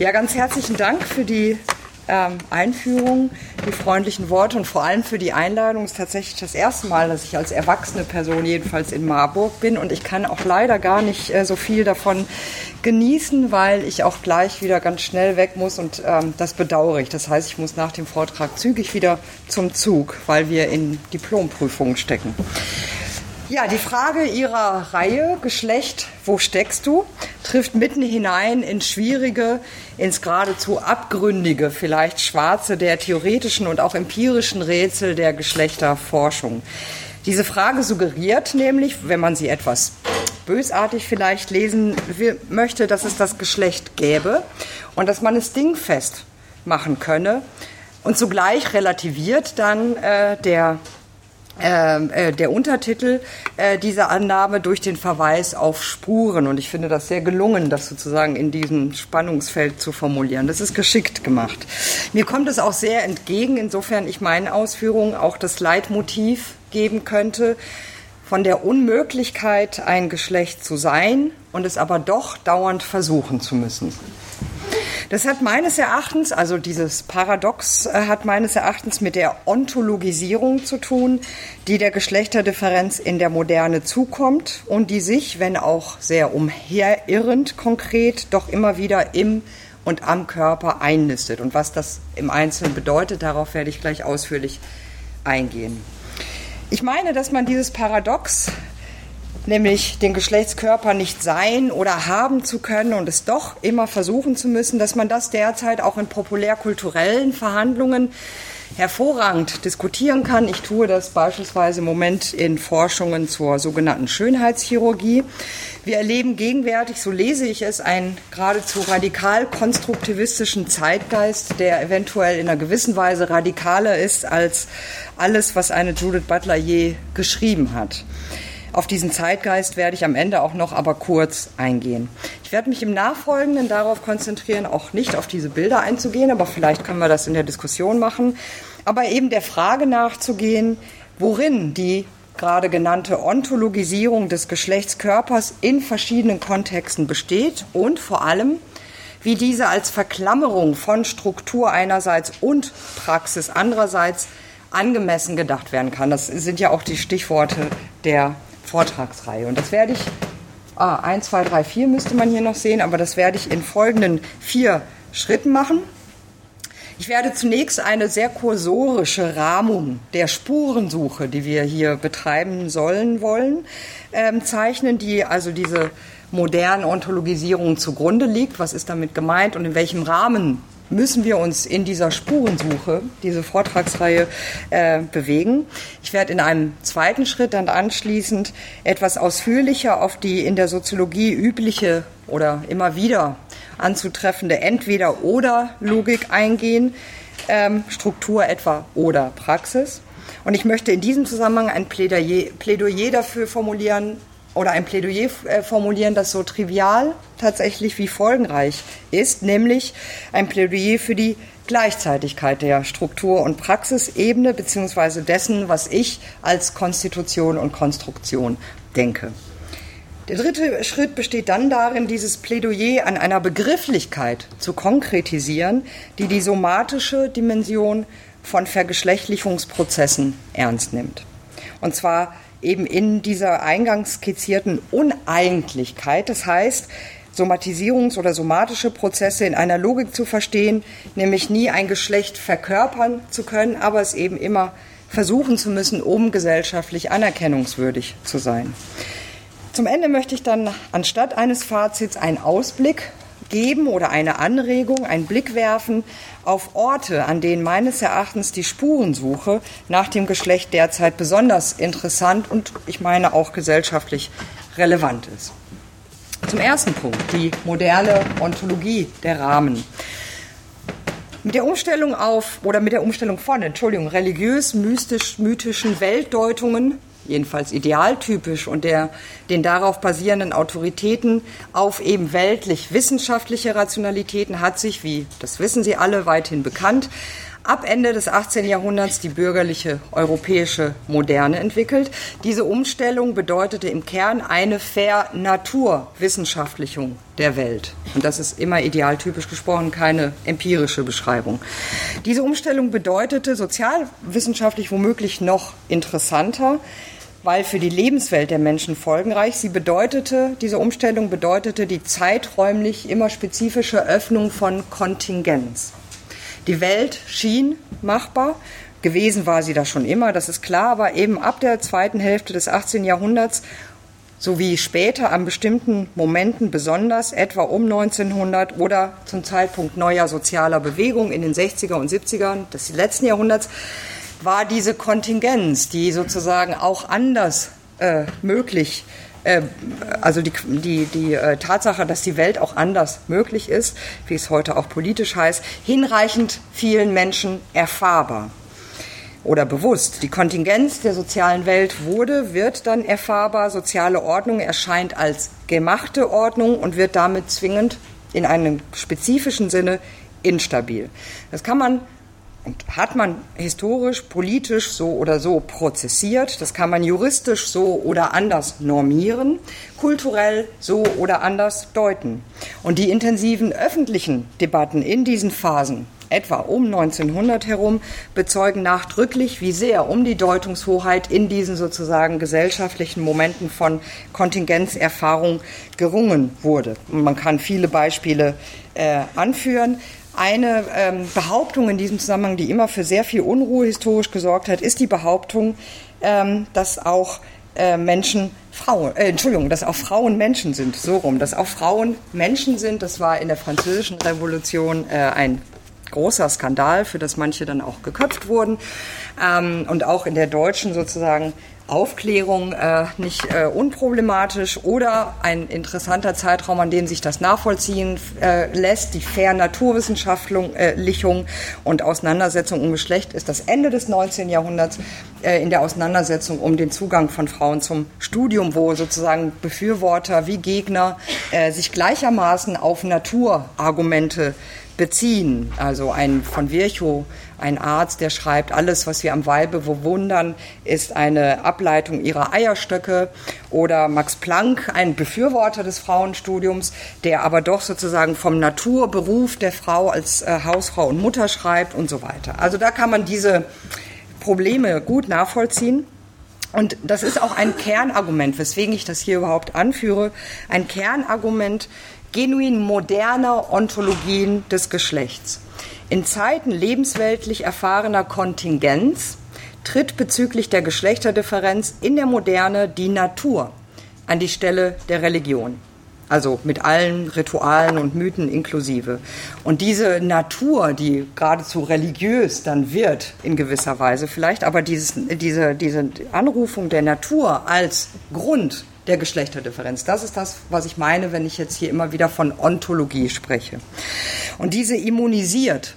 Ja, ganz herzlichen Dank für die ähm, Einführung, die freundlichen Worte und vor allem für die Einladung. Es ist tatsächlich das erste Mal, dass ich als erwachsene Person jedenfalls in Marburg bin und ich kann auch leider gar nicht äh, so viel davon genießen, weil ich auch gleich wieder ganz schnell weg muss und ähm, das bedauere ich. Das heißt, ich muss nach dem Vortrag zügig wieder zum Zug, weil wir in Diplomprüfungen stecken. Ja, die Frage Ihrer Reihe, Geschlecht, wo steckst du, trifft mitten hinein ins Schwierige, ins geradezu Abgründige, vielleicht Schwarze der theoretischen und auch empirischen Rätsel der Geschlechterforschung. Diese Frage suggeriert nämlich, wenn man sie etwas bösartig vielleicht lesen möchte, dass es das Geschlecht gäbe und dass man es dingfest machen könne und zugleich relativiert dann äh, der äh, der Untertitel äh, dieser Annahme durch den Verweis auf Spuren. Und ich finde das sehr gelungen, das sozusagen in diesem Spannungsfeld zu formulieren. Das ist geschickt gemacht. Mir kommt es auch sehr entgegen, insofern ich meinen Ausführungen auch das Leitmotiv geben könnte, von der Unmöglichkeit, ein Geschlecht zu sein und es aber doch dauernd versuchen zu müssen. Das hat meines Erachtens, also dieses Paradox äh, hat meines Erachtens mit der Ontologisierung zu tun, die der Geschlechterdifferenz in der Moderne zukommt und die sich, wenn auch sehr umherirrend konkret, doch immer wieder im und am Körper einnistet. Und was das im Einzelnen bedeutet, darauf werde ich gleich ausführlich eingehen. Ich meine, dass man dieses Paradox nämlich den Geschlechtskörper nicht sein oder haben zu können und es doch immer versuchen zu müssen, dass man das derzeit auch in populärkulturellen Verhandlungen hervorragend diskutieren kann. Ich tue das beispielsweise im Moment in Forschungen zur sogenannten Schönheitschirurgie. Wir erleben gegenwärtig, so lese ich es, einen geradezu radikal konstruktivistischen Zeitgeist, der eventuell in einer gewissen Weise radikaler ist als alles, was eine Judith Butler je geschrieben hat. Auf diesen Zeitgeist werde ich am Ende auch noch aber kurz eingehen. Ich werde mich im Nachfolgenden darauf konzentrieren, auch nicht auf diese Bilder einzugehen, aber vielleicht können wir das in der Diskussion machen, aber eben der Frage nachzugehen, worin die gerade genannte Ontologisierung des Geschlechtskörpers in verschiedenen Kontexten besteht und vor allem, wie diese als Verklammerung von Struktur einerseits und Praxis andererseits angemessen gedacht werden kann. Das sind ja auch die Stichworte der Vortragsreihe. Und das werde ich, ah, 1, 2, 3, 4 müsste man hier noch sehen, aber das werde ich in folgenden vier Schritten machen. Ich werde zunächst eine sehr kursorische Rahmung der Spurensuche, die wir hier betreiben sollen wollen, ähm, zeichnen, die also diese modernen Ontologisierung zugrunde liegt. Was ist damit gemeint und in welchem Rahmen müssen wir uns in dieser Spurensuche, diese Vortragsreihe, äh, bewegen. Ich werde in einem zweiten Schritt dann anschließend etwas ausführlicher auf die in der Soziologie übliche oder immer wieder anzutreffende Entweder-oder-Logik eingehen, ähm, Struktur etwa oder Praxis. Und ich möchte in diesem Zusammenhang ein Plädoyer, Plädoyer dafür formulieren, oder ein Plädoyer äh, formulieren, das so trivial tatsächlich wie folgenreich ist, nämlich ein Plädoyer für die Gleichzeitigkeit der Struktur- und Praxisebene beziehungsweise dessen, was ich als Konstitution und Konstruktion denke. Der dritte Schritt besteht dann darin, dieses Plädoyer an einer Begrifflichkeit zu konkretisieren, die die somatische Dimension von Vergeschlechtlichungsprozessen ernst nimmt. Und zwar eben in dieser eingangs skizzierten Uneigentlichkeit. Das heißt, Somatisierungs- oder somatische Prozesse in einer Logik zu verstehen, nämlich nie ein Geschlecht verkörpern zu können, aber es eben immer versuchen zu müssen, um gesellschaftlich anerkennungswürdig zu sein. Zum Ende möchte ich dann anstatt eines Fazits einen Ausblick geben oder eine Anregung, einen Blick werfen auf Orte, an denen meines Erachtens die Spurensuche nach dem Geschlecht derzeit besonders interessant und ich meine auch gesellschaftlich relevant ist. Zum ersten Punkt, die moderne Ontologie der Rahmen. Mit der Umstellung auf oder mit der Umstellung von, Entschuldigung, religiös-mystisch-mythischen Weltdeutungen jedenfalls idealtypisch und der, den darauf basierenden Autoritäten auf eben weltlich-wissenschaftliche Rationalitäten hat sich, wie das wissen Sie alle, weithin bekannt, ab Ende des 18. Jahrhunderts die bürgerliche europäische Moderne entwickelt. Diese Umstellung bedeutete im Kern eine Vernaturwissenschaftlichung der Welt. Und das ist immer idealtypisch gesprochen, keine empirische Beschreibung. Diese Umstellung bedeutete sozialwissenschaftlich womöglich noch interessanter, weil für die Lebenswelt der Menschen folgenreich. Sie bedeutete, diese Umstellung bedeutete die zeiträumlich immer spezifische Öffnung von Kontingenz. Die Welt schien machbar. Gewesen war sie da schon immer, das ist klar, aber eben ab der zweiten Hälfte des 18. Jahrhunderts sowie später an bestimmten Momenten besonders, etwa um 1900 oder zum Zeitpunkt neuer sozialer Bewegung in den 60er und 70ern des letzten Jahrhunderts, war diese Kontingenz, die sozusagen auch anders äh, möglich äh, also die, die, die äh, Tatsache, dass die Welt auch anders möglich ist, wie es heute auch politisch heißt, hinreichend vielen Menschen erfahrbar oder bewusst. Die Kontingenz der sozialen Welt wurde, wird dann erfahrbar. Soziale Ordnung erscheint als gemachte Ordnung und wird damit zwingend in einem spezifischen Sinne instabil. Das kann man und hat man historisch, politisch so oder so prozessiert, das kann man juristisch so oder anders normieren, kulturell so oder anders deuten. Und die intensiven öffentlichen Debatten in diesen Phasen, etwa um 1900 herum, bezeugen nachdrücklich, wie sehr um die Deutungshoheit in diesen sozusagen gesellschaftlichen Momenten von Kontingenzerfahrung gerungen wurde. Man kann viele Beispiele äh, anführen. Eine ähm, Behauptung in diesem Zusammenhang, die immer für sehr viel Unruhe historisch gesorgt hat, ist die Behauptung, ähm, dass auch äh, Menschen Frauen, äh, Entschuldigung, dass auch Frauen Menschen sind, so rum, dass auch Frauen Menschen sind. Das war in der Französischen Revolution äh, ein großer Skandal, für das manche dann auch geköpft wurden. Ähm, und auch in der deutschen sozusagen Aufklärung äh, nicht äh, unproblematisch oder ein interessanter Zeitraum, an dem sich das nachvollziehen äh, lässt. Die Fair Naturwissenschaftlichung äh, und Auseinandersetzung um Geschlecht ist das Ende des 19. Jahrhunderts äh, in der Auseinandersetzung um den Zugang von Frauen zum Studium, wo sozusagen Befürworter wie Gegner äh, sich gleichermaßen auf Naturargumente beziehen. Also ein von Virchow, ein Arzt, der schreibt, alles, was wir am Weibe bewundern, ist eine Ableitung ihrer Eierstöcke. Oder Max Planck, ein Befürworter des Frauenstudiums, der aber doch sozusagen vom Naturberuf der Frau als äh, Hausfrau und Mutter schreibt und so weiter. Also da kann man diese Probleme gut nachvollziehen. Und das ist auch ein Kernargument, weswegen ich das hier überhaupt anführe, ein Kernargument genuin moderner Ontologien des Geschlechts. In Zeiten lebensweltlich erfahrener Kontingenz tritt bezüglich der Geschlechterdifferenz in der Moderne die Natur an die Stelle der Religion. Also mit allen Ritualen und Mythen inklusive. Und diese Natur, die geradezu religiös dann wird, in gewisser Weise vielleicht, aber dieses, diese, diese Anrufung der Natur als Grund der Geschlechterdifferenz. Das ist das, was ich meine, wenn ich jetzt hier immer wieder von Ontologie spreche. Und diese immunisiert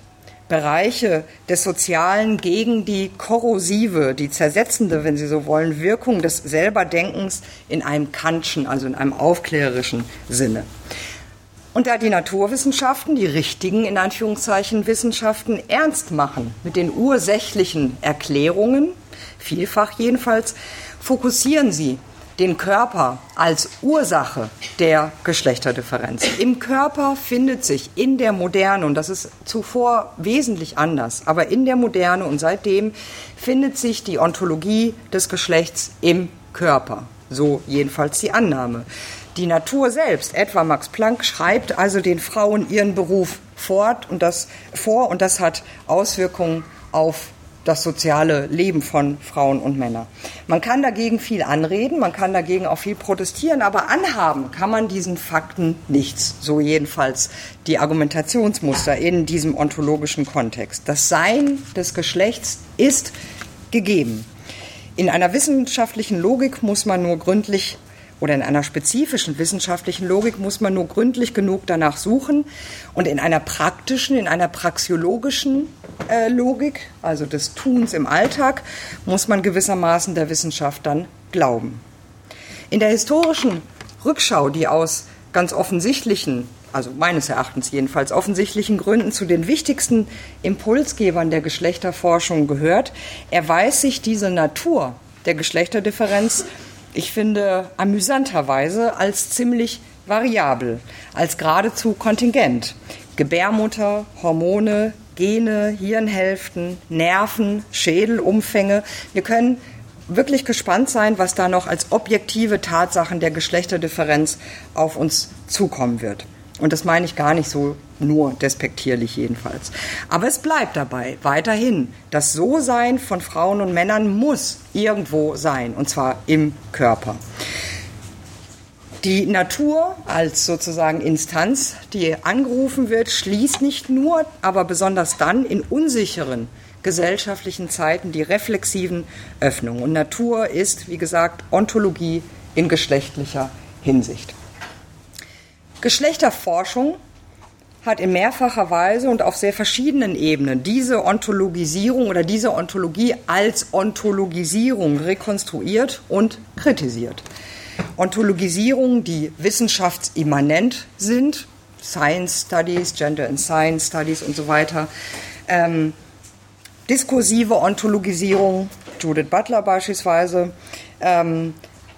Bereiche des Sozialen gegen die korrosive, die zersetzende, wenn Sie so wollen, Wirkung des Selberdenkens in einem Kantschen, also in einem aufklärerischen Sinne. Und da die Naturwissenschaften, die richtigen in Anführungszeichen Wissenschaften, ernst machen mit den ursächlichen Erklärungen, vielfach jedenfalls, fokussieren sie den Körper als Ursache der Geschlechterdifferenz. Im Körper findet sich in der Moderne, und das ist zuvor wesentlich anders, aber in der Moderne und seitdem findet sich die Ontologie des Geschlechts im Körper. So jedenfalls die Annahme. Die Natur selbst, etwa Max Planck, schreibt also den Frauen ihren Beruf fort und das, vor und das hat Auswirkungen auf das soziale Leben von Frauen und Männern. Man kann dagegen viel anreden, man kann dagegen auch viel protestieren, aber anhaben kann man diesen Fakten nichts. So jedenfalls die Argumentationsmuster in diesem ontologischen Kontext. Das Sein des Geschlechts ist gegeben. In einer wissenschaftlichen Logik muss man nur gründlich oder in einer spezifischen wissenschaftlichen Logik muss man nur gründlich genug danach suchen und in einer praktischen, in einer praxiologischen äh, Logik, also des Tuns im Alltag, muss man gewissermaßen der Wissenschaft dann glauben. In der historischen Rückschau, die aus ganz offensichtlichen also meines Erachtens jedenfalls offensichtlichen Gründen zu den wichtigsten Impulsgebern der Geschlechterforschung gehört, erweist sich diese Natur der Geschlechterdifferenz, ich finde, amüsanterweise als ziemlich variabel, als geradezu kontingent. Gebärmutter, Hormone, Gene, Hirnhälften, Nerven, Schädelumfänge. Wir können wirklich gespannt sein, was da noch als objektive Tatsachen der Geschlechterdifferenz auf uns zukommen wird. Und das meine ich gar nicht so nur despektierlich jedenfalls. Aber es bleibt dabei weiterhin, das So-Sein von Frauen und Männern muss irgendwo sein, und zwar im Körper. Die Natur als sozusagen Instanz, die angerufen wird, schließt nicht nur, aber besonders dann in unsicheren gesellschaftlichen Zeiten die reflexiven Öffnungen. Und Natur ist, wie gesagt, Ontologie in geschlechtlicher Hinsicht. Geschlechterforschung hat in mehrfacher Weise und auf sehr verschiedenen Ebenen diese Ontologisierung oder diese Ontologie als Ontologisierung rekonstruiert und kritisiert. Ontologisierungen, die wissenschaftsimmanent sind, Science Studies, Gender and Science Studies und so weiter, ähm, diskursive Ontologisierung, Judith Butler beispielsweise, ähm,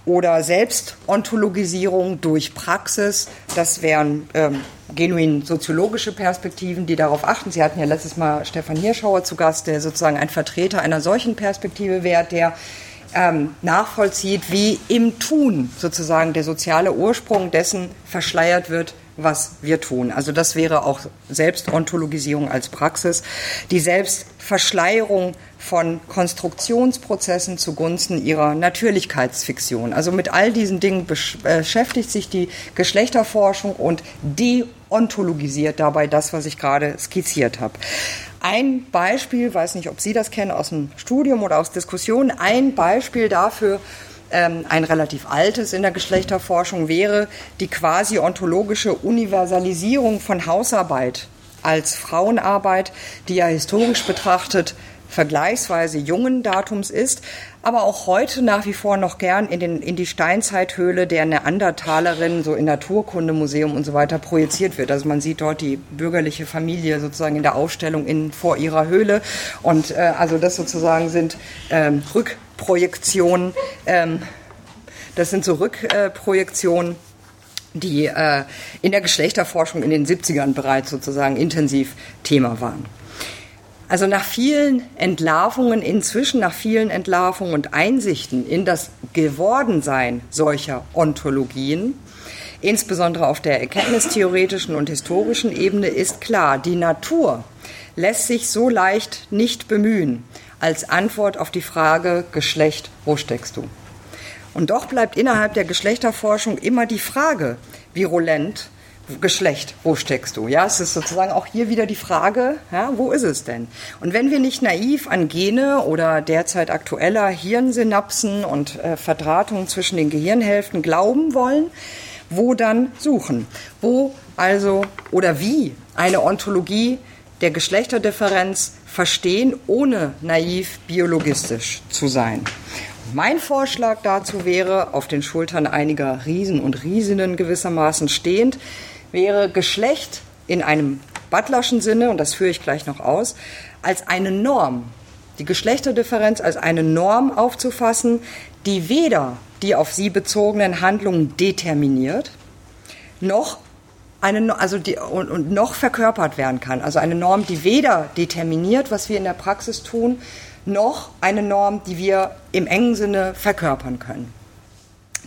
oder Selbstontologisierung durch Praxis, das wären ähm, genuin soziologische Perspektiven, die darauf achten. Sie hatten ja letztes Mal Stefan Hirschauer zu Gast, der sozusagen ein Vertreter einer solchen Perspektive wäre, der ähm, nachvollzieht, wie im Tun sozusagen der soziale Ursprung dessen verschleiert wird, was wir tun. Also das wäre auch Selbstontologisierung als Praxis. Die Selbstverschleierung von Konstruktionsprozessen zugunsten ihrer Natürlichkeitsfiktion. Also mit all diesen Dingen beschäftigt sich die Geschlechterforschung und deontologisiert dabei das, was ich gerade skizziert habe. Ein Beispiel, weiß nicht, ob Sie das kennen aus dem Studium oder aus Diskussionen, ein Beispiel dafür, ähm, ein relativ altes in der Geschlechterforschung wäre die quasi ontologische Universalisierung von Hausarbeit als Frauenarbeit, die ja historisch betrachtet vergleichsweise jungen Datums ist, aber auch heute nach wie vor noch gern in, den, in die Steinzeithöhle der Neandertalerin, so in Naturkundemuseum und so weiter projiziert wird. Also man sieht dort die bürgerliche Familie sozusagen in der Aufstellung in, vor ihrer Höhle. Und äh, also das sozusagen sind ähm, Rückprojektionen, ähm, das sind so Rückprojektionen, die äh, in der Geschlechterforschung in den 70ern bereits sozusagen intensiv Thema waren. Also nach vielen Entlarvungen, inzwischen nach vielen Entlarvungen und Einsichten in das Gewordensein solcher Ontologien, insbesondere auf der erkenntnistheoretischen und historischen Ebene, ist klar, die Natur lässt sich so leicht nicht bemühen als Antwort auf die Frage Geschlecht, wo steckst du? Und doch bleibt innerhalb der Geschlechterforschung immer die Frage virulent, Geschlecht, wo steckst du? Ja, es ist sozusagen auch hier wieder die Frage, ja, wo ist es denn? Und wenn wir nicht naiv an Gene oder derzeit aktueller Hirnsynapsen und äh, Verdrahtungen zwischen den Gehirnhälften glauben wollen, wo dann suchen? Wo also oder wie eine Ontologie der Geschlechterdifferenz verstehen, ohne naiv biologistisch zu sein? Mein Vorschlag dazu wäre, auf den Schultern einiger Riesen und Riesinnen gewissermaßen stehend, wäre Geschlecht in einem Butlerschen Sinne, und das führe ich gleich noch aus, als eine Norm, die Geschlechterdifferenz als eine Norm aufzufassen, die weder die auf sie bezogenen Handlungen determiniert, noch eine, also die, und, und noch verkörpert werden kann. Also eine Norm, die weder determiniert, was wir in der Praxis tun, noch eine Norm, die wir im engen Sinne verkörpern können.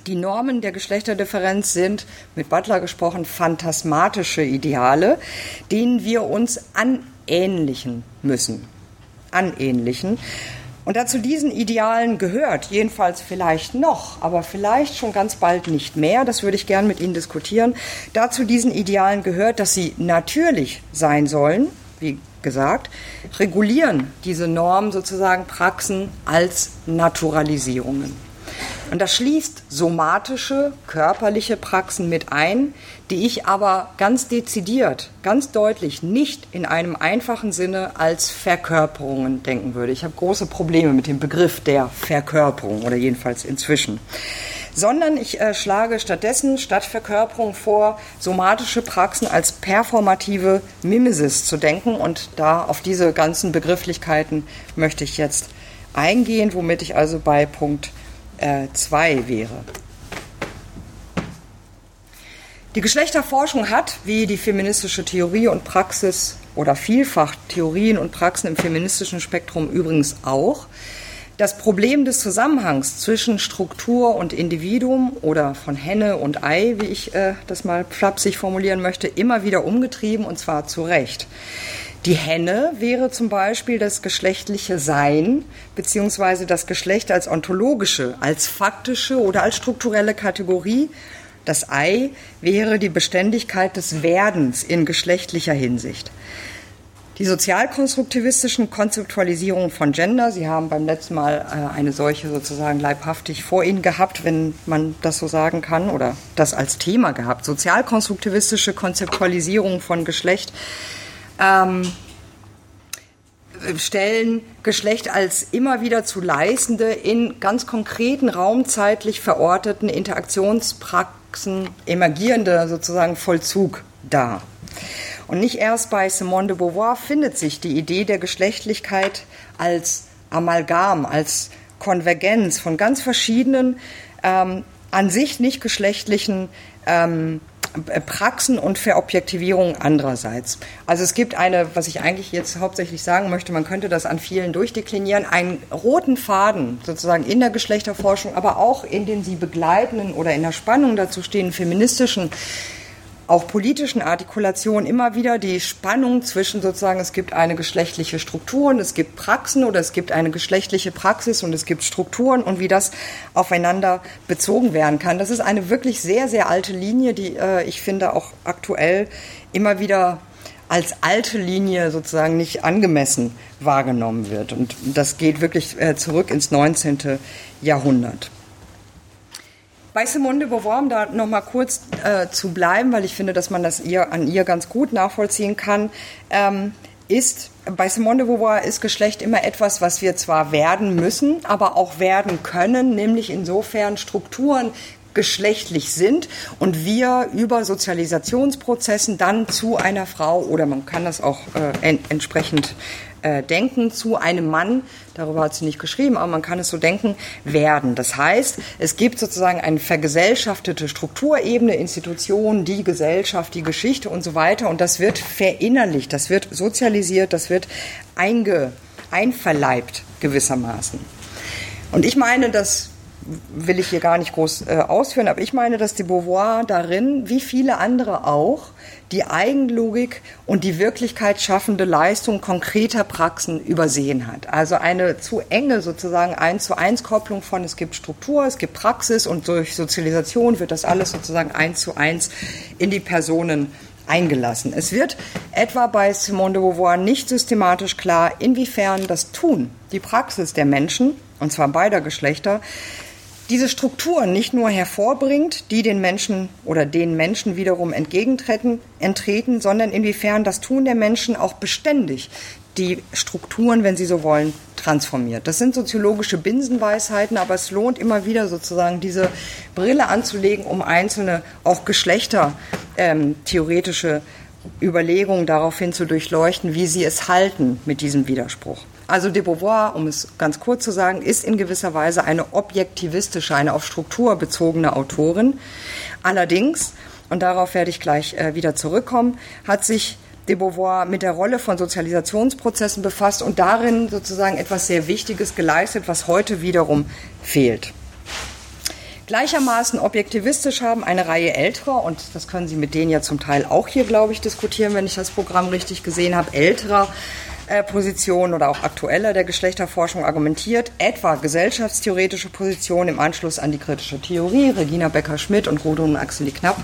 Die Normen der Geschlechterdifferenz sind, mit Butler gesprochen, phantasmatische Ideale, denen wir uns anähnlichen müssen. Anähnlichen. Und dazu diesen Idealen gehört, jedenfalls vielleicht noch, aber vielleicht schon ganz bald nicht mehr, das würde ich gern mit Ihnen diskutieren, dazu diesen Idealen gehört, dass sie natürlich sein sollen, wie gesagt, regulieren diese Normen sozusagen Praxen als Naturalisierungen. Und das schließt somatische, körperliche Praxen mit ein, die ich aber ganz dezidiert, ganz deutlich nicht in einem einfachen Sinne als Verkörperungen denken würde. Ich habe große Probleme mit dem Begriff der Verkörperung oder jedenfalls inzwischen. sondern ich äh, schlage stattdessen statt Verkörperung vor, somatische Praxen als performative Mimesis zu denken. Und da auf diese ganzen Begrifflichkeiten möchte ich jetzt eingehen, womit ich also bei Punkt 2 äh, wäre. Die Geschlechterforschung hat, wie die feministische Theorie und Praxis oder vielfach Theorien und Praxen im feministischen Spektrum übrigens auch, das Problem des Zusammenhangs zwischen Struktur und Individuum oder von Henne und Ei, wie ich äh, das mal flapsig formulieren möchte, immer wieder umgetrieben und zwar zu Recht. Die Henne wäre zum Beispiel das geschlechtliche Sein beziehungsweise das Geschlecht als ontologische, als faktische oder als strukturelle Kategorie. Das Ei wäre die Beständigkeit des Werdens in geschlechtlicher Hinsicht. Die sozialkonstruktivistischen Konzeptualisierungen von Gender, Sie haben beim letzten Mal äh, eine solche sozusagen leibhaftig vor Ihnen gehabt, wenn man das so sagen kann, oder das als Thema gehabt. Sozialkonstruktivistische Konzeptualisierung von Geschlecht ähm, stellen Geschlecht als immer wieder zu leistende, in ganz konkreten raumzeitlich verorteten Interaktionspraxen emergierende sozusagen Vollzug dar. Und nicht erst bei Simone de Beauvoir findet sich die Idee der Geschlechtlichkeit als Amalgam, als Konvergenz von ganz verschiedenen, ähm, an sich nicht geschlechtlichen ähm, Praxen und Verobjektivierung andererseits. Also es gibt eine, was ich eigentlich jetzt hauptsächlich sagen möchte, man könnte das an vielen durchdeklinieren, einen roten Faden sozusagen in der Geschlechterforschung, aber auch in den sie begleitenden oder in der Spannung dazu stehenden feministischen auch politischen Artikulationen immer wieder die Spannung zwischen sozusagen, es gibt eine geschlechtliche Struktur und es gibt Praxen oder es gibt eine geschlechtliche Praxis und es gibt Strukturen und wie das aufeinander bezogen werden kann. Das ist eine wirklich sehr, sehr alte Linie, die äh, ich finde auch aktuell immer wieder als alte Linie sozusagen nicht angemessen wahrgenommen wird. Und das geht wirklich äh, zurück ins 19. Jahrhundert. Bei Simone de Beauvoir, um da noch mal kurz äh, zu bleiben, weil ich finde, dass man das ihr, an ihr ganz gut nachvollziehen kann, ähm, ist bei Simone de Beauvoir ist Geschlecht immer etwas, was wir zwar werden müssen, aber auch werden können, nämlich insofern Strukturen geschlechtlich sind und wir über Sozialisationsprozessen dann zu einer Frau oder man kann das auch äh, entsprechend äh, denken zu einem Mann, darüber hat sie nicht geschrieben, aber man kann es so denken, werden. Das heißt, es gibt sozusagen eine vergesellschaftete Strukturebene, Institutionen, die Gesellschaft, die Geschichte und so weiter und das wird verinnerlicht, das wird sozialisiert, das wird einge, einverleibt gewissermaßen. Und ich meine, dass will ich hier gar nicht groß äh, ausführen, aber ich meine, dass die Beauvoir darin, wie viele andere auch, die Eigenlogik und die Wirklichkeit schaffende Leistung konkreter Praxen übersehen hat. Also eine zu enge sozusagen eins zu eins Kopplung von es gibt Struktur, es gibt Praxis und durch Sozialisation wird das alles sozusagen eins zu eins in die Personen eingelassen. Es wird etwa bei Simone de Beauvoir nicht systematisch klar, inwiefern das Tun, die Praxis der Menschen, und zwar beider Geschlechter, diese Strukturen nicht nur hervorbringt, die den Menschen oder den Menschen wiederum entgegentreten, entreten, sondern inwiefern das Tun der Menschen auch beständig die Strukturen, wenn Sie so wollen, transformiert. Das sind soziologische Binsenweisheiten, aber es lohnt immer wieder sozusagen diese Brille anzulegen, um einzelne auch geschlechtertheoretische ähm, Überlegungen daraufhin zu durchleuchten, wie sie es halten mit diesem Widerspruch. Also de Beauvoir, um es ganz kurz zu sagen, ist in gewisser Weise eine objektivistische, eine auf Struktur bezogene Autorin. Allerdings, und darauf werde ich gleich äh, wieder zurückkommen, hat sich de Beauvoir mit der Rolle von Sozialisationsprozessen befasst und darin sozusagen etwas sehr Wichtiges geleistet, was heute wiederum fehlt. Gleichermaßen objektivistisch haben eine Reihe älterer, und das können Sie mit denen ja zum Teil auch hier, glaube ich, diskutieren, wenn ich das Programm richtig gesehen habe, älterer Positionen oder auch aktueller der Geschlechterforschung argumentiert, etwa gesellschaftstheoretische Positionen im Anschluss an die kritische Theorie, Regina Becker-Schmidt und Gudrun Axeli Knapp,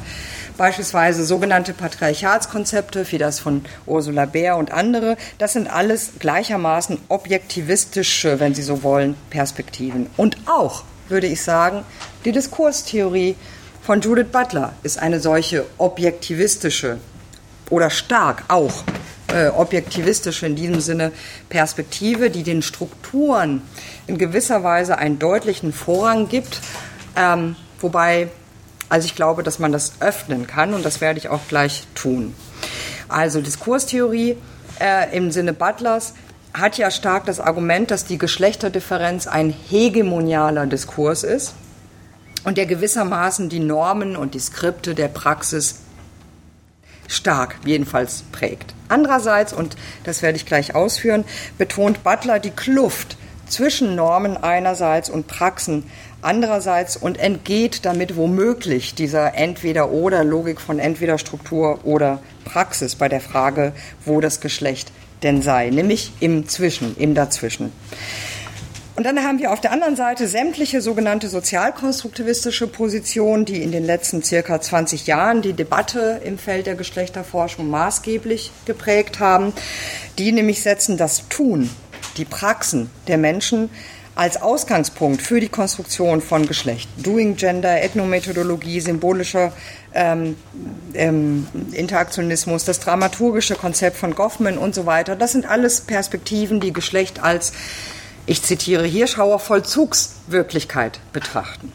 beispielsweise sogenannte Patriarchatskonzepte, wie das von Ursula Bär und andere. Das sind alles gleichermaßen objektivistische, wenn Sie so wollen, Perspektiven. Und auch, würde ich sagen, die Diskurstheorie von Judith Butler ist eine solche objektivistische oder stark auch äh, objektivistische in diesem Sinne Perspektive, die den Strukturen in gewisser Weise einen deutlichen Vorrang gibt. Ähm, wobei, also ich glaube, dass man das öffnen kann und das werde ich auch gleich tun. Also Diskurstheorie äh, im Sinne Butlers hat ja stark das Argument, dass die Geschlechterdifferenz ein hegemonialer Diskurs ist und der gewissermaßen die Normen und die Skripte der Praxis stark jedenfalls prägt. Andererseits, und das werde ich gleich ausführen, betont Butler die Kluft zwischen Normen einerseits und Praxen andererseits und entgeht damit womöglich dieser Entweder-Oder-Logik von entweder Struktur oder Praxis bei der Frage, wo das Geschlecht denn sei, nämlich im Zwischen, im Dazwischen. Und dann haben wir auf der anderen Seite sämtliche sogenannte sozialkonstruktivistische Positionen, die in den letzten circa 20 Jahren die Debatte im Feld der Geschlechterforschung maßgeblich geprägt haben, die nämlich setzen das Tun, die Praxen der Menschen als Ausgangspunkt für die Konstruktion von Geschlecht. Doing Gender, Ethnomethodologie, symbolischer ähm, ähm, Interaktionismus, das dramaturgische Konzept von Goffman und so weiter. Das sind alles Perspektiven, die Geschlecht als, ich zitiere Hirschhauer, Vollzugswirklichkeit betrachten.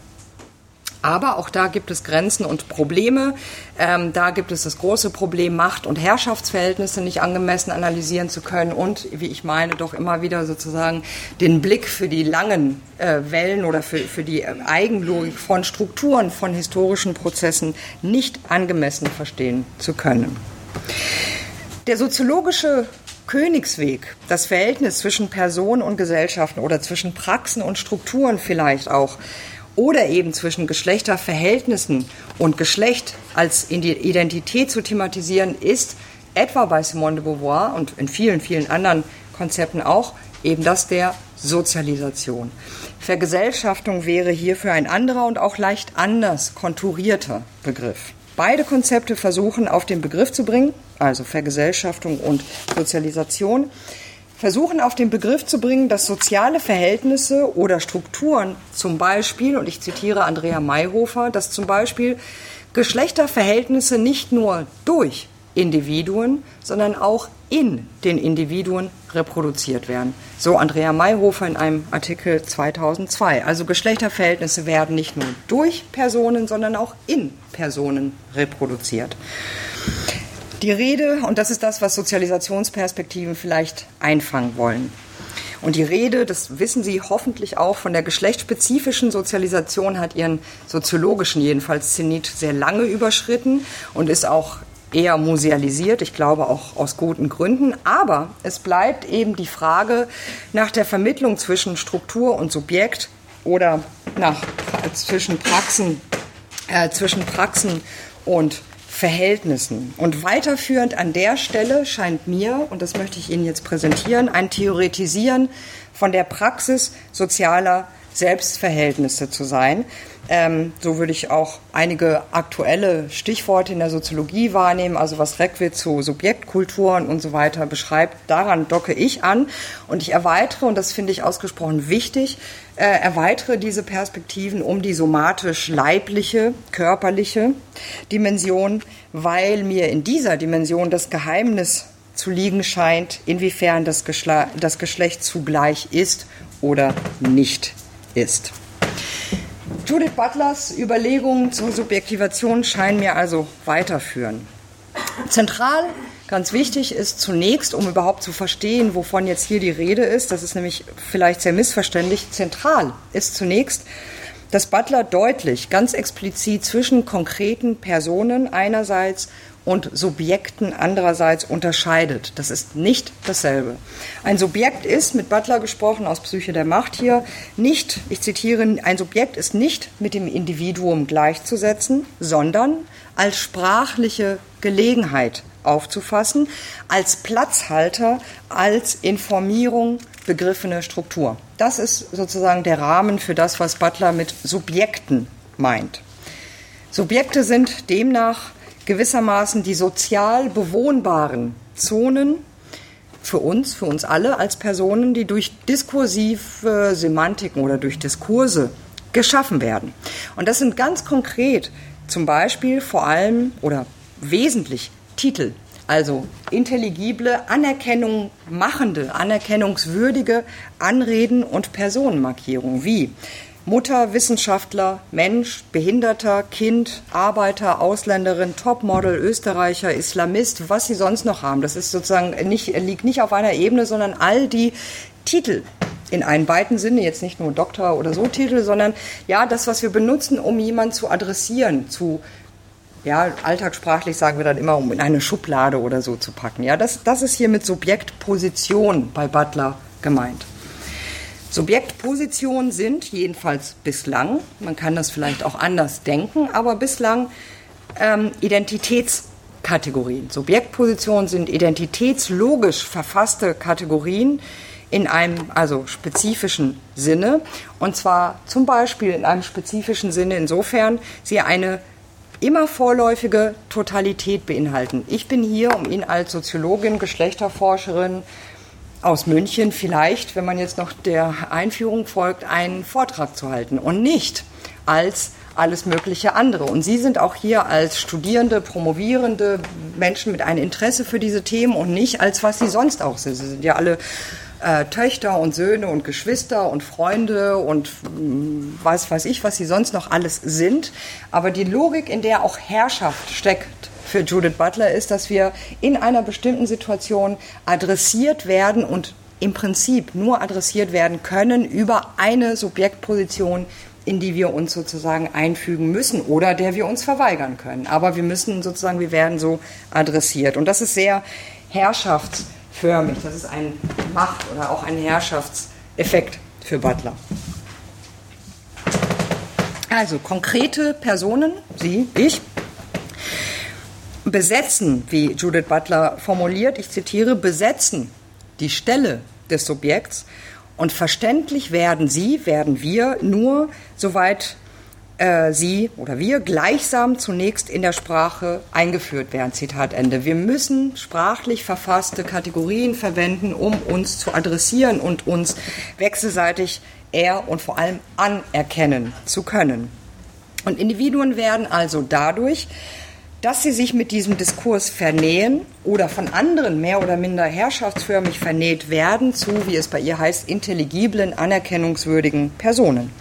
Aber auch da gibt es Grenzen und Probleme. Ähm, da gibt es das große Problem, Macht- und Herrschaftsverhältnisse nicht angemessen analysieren zu können und, wie ich meine, doch immer wieder sozusagen den Blick für die langen äh, Wellen oder für, für die Eigenlogik von Strukturen, von historischen Prozessen nicht angemessen verstehen zu können. Der soziologische Königsweg, das Verhältnis zwischen Personen und Gesellschaften oder zwischen Praxen und Strukturen vielleicht auch, oder eben zwischen Geschlechterverhältnissen und Geschlecht als Identität zu thematisieren, ist etwa bei Simone de Beauvoir und in vielen, vielen anderen Konzepten auch eben das der Sozialisation. Vergesellschaftung wäre hierfür ein anderer und auch leicht anders konturierter Begriff. Beide Konzepte versuchen auf den Begriff zu bringen, also Vergesellschaftung und Sozialisation, versuchen auf den Begriff zu bringen, dass soziale Verhältnisse oder Strukturen zum Beispiel, und ich zitiere Andrea Mayhofer, dass zum Beispiel Geschlechterverhältnisse nicht nur durch Individuen, sondern auch in den Individuen reproduziert werden. So Andrea Mayhofer in einem Artikel 2002. Also Geschlechterverhältnisse werden nicht nur durch Personen, sondern auch in Personen reproduziert. Die Rede, und das ist das, was Sozialisationsperspektiven vielleicht einfangen wollen. Und die Rede, das wissen Sie hoffentlich auch, von der geschlechtsspezifischen Sozialisation hat ihren soziologischen jedenfalls Zenit sehr lange überschritten und ist auch eher musealisiert, ich glaube auch aus guten Gründen. Aber es bleibt eben die Frage nach der Vermittlung zwischen Struktur und Subjekt oder nach, zwischen Praxen, äh, zwischen Praxen und Verhältnissen. Und weiterführend an der Stelle scheint mir, und das möchte ich Ihnen jetzt präsentieren, ein Theoretisieren von der Praxis sozialer Selbstverhältnisse zu sein. Ähm, so würde ich auch einige aktuelle Stichworte in der Soziologie wahrnehmen, also was Reckwitz zu Subjektkulturen und so weiter beschreibt. Daran docke ich an und ich erweitere, und das finde ich ausgesprochen wichtig, äh, erweitere diese Perspektiven um die somatisch-leibliche, körperliche Dimension, weil mir in dieser Dimension das Geheimnis zu liegen scheint, inwiefern das, Geschle das Geschlecht zugleich ist oder nicht ist. Judith Butlers Überlegungen zur Subjektivation scheinen mir also weiterführen. Zentral, ganz wichtig ist zunächst, um überhaupt zu verstehen, wovon jetzt hier die Rede ist, das ist nämlich vielleicht sehr missverständlich, zentral ist zunächst, dass Butler deutlich, ganz explizit zwischen konkreten Personen einerseits und Subjekten andererseits unterscheidet. Das ist nicht dasselbe. Ein Subjekt ist, mit Butler gesprochen aus Psyche der Macht hier, nicht, ich zitiere, ein Subjekt ist nicht mit dem Individuum gleichzusetzen, sondern als sprachliche Gelegenheit aufzufassen, als Platzhalter, als Informierung begriffene Struktur. Das ist sozusagen der Rahmen für das, was Butler mit Subjekten meint. Subjekte sind demnach gewissermaßen die sozial bewohnbaren Zonen für uns, für uns alle als Personen, die durch diskursive Semantiken oder durch Diskurse geschaffen werden. Und das sind ganz konkret zum Beispiel vor allem oder wesentlich Titel, also intelligible, Anerkennung machende, anerkennungswürdige Anreden und Personenmarkierungen wie Mutter, Wissenschaftler, Mensch, Behinderter, Kind, Arbeiter, Ausländerin, Topmodel, Österreicher, Islamist, was sie sonst noch haben. Das ist sozusagen nicht, liegt nicht auf einer Ebene, sondern all die Titel in einem weiten Sinne, jetzt nicht nur Doktor oder so Titel, sondern ja, das, was wir benutzen, um jemanden zu adressieren, zu ja, alltagssprachlich sagen wir dann immer, um in eine Schublade oder so zu packen. Ja, das, das ist hier mit Subjektposition bei Butler gemeint. Subjektpositionen sind jedenfalls bislang, man kann das vielleicht auch anders denken, aber bislang ähm, Identitätskategorien. Subjektpositionen sind identitätslogisch verfasste Kategorien in einem also spezifischen Sinne und zwar zum Beispiel in einem spezifischen Sinne insofern sie eine immer vorläufige Totalität beinhalten. Ich bin hier, um Ihnen als Soziologin, Geschlechterforscherin aus München vielleicht, wenn man jetzt noch der Einführung folgt, einen Vortrag zu halten und nicht als alles mögliche andere. Und Sie sind auch hier als Studierende, Promovierende, Menschen mit einem Interesse für diese Themen und nicht als was Sie sonst auch sind. Sie sind ja alle äh, Töchter und Söhne und Geschwister und Freunde und mm, was weiß ich, was sie sonst noch alles sind. Aber die Logik, in der auch Herrschaft steckt, für Judith Butler ist, dass wir in einer bestimmten Situation adressiert werden und im Prinzip nur adressiert werden können über eine Subjektposition, in die wir uns sozusagen einfügen müssen oder der wir uns verweigern können. Aber wir müssen sozusagen, wir werden so adressiert. Und das ist sehr herrschafts- förmig. Das ist ein Macht- oder auch ein Herrschaftseffekt für Butler. Also konkrete Personen, Sie, ich, besetzen, wie Judith Butler formuliert, ich zitiere, besetzen die Stelle des Subjekts und verständlich werden sie, werden wir nur, soweit äh, sie oder wir gleichsam zunächst in der Sprache eingeführt werden. Zitat Ende. Wir müssen sprachlich verfasste Kategorien verwenden, um uns zu adressieren und uns wechselseitig er und vor allem anerkennen zu können. Und Individuen werden also dadurch, dass sie sich mit diesem Diskurs vernähen oder von anderen mehr oder minder herrschaftsförmig vernäht werden zu, wie es bei ihr heißt, intelligiblen, anerkennungswürdigen Personen